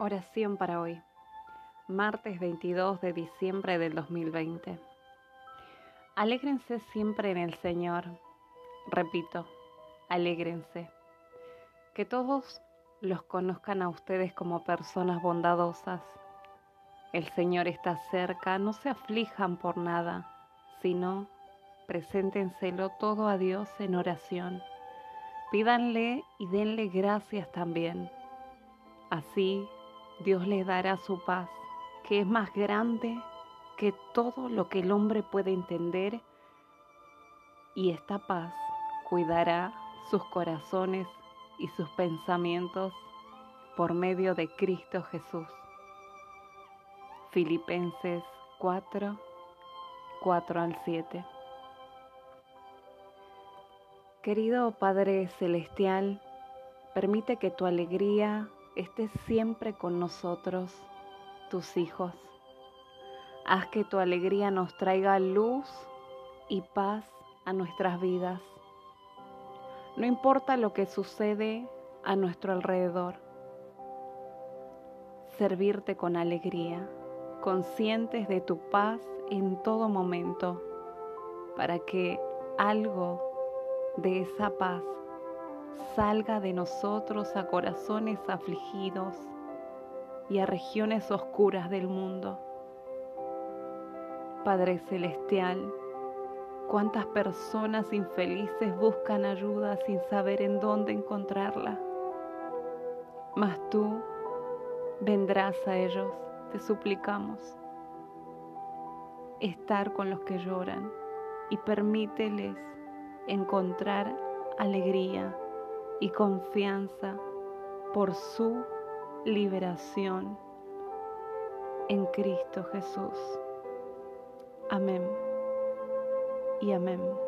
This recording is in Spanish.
Oración para hoy, martes 22 de diciembre del 2020. Alégrense siempre en el Señor. Repito, alégrense. Que todos los conozcan a ustedes como personas bondadosas. El Señor está cerca, no se aflijan por nada, sino preséntenselo todo a Dios en oración. Pídanle y denle gracias también. Así Dios les dará su paz, que es más grande que todo lo que el hombre puede entender, y esta paz cuidará sus corazones y sus pensamientos por medio de Cristo Jesús. Filipenses 4, 4 al 7. Querido Padre Celestial, permite que tu alegría estés siempre con nosotros, tus hijos. Haz que tu alegría nos traiga luz y paz a nuestras vidas. No importa lo que sucede a nuestro alrededor. Servirte con alegría, conscientes de tu paz en todo momento, para que algo de esa paz salga de nosotros a corazones afligidos y a regiones oscuras del mundo. Padre Celestial, cuántas personas infelices buscan ayuda sin saber en dónde encontrarla. Mas tú vendrás a ellos, te suplicamos, estar con los que lloran y permíteles encontrar alegría y confianza por su liberación en Cristo Jesús. Amén y amén.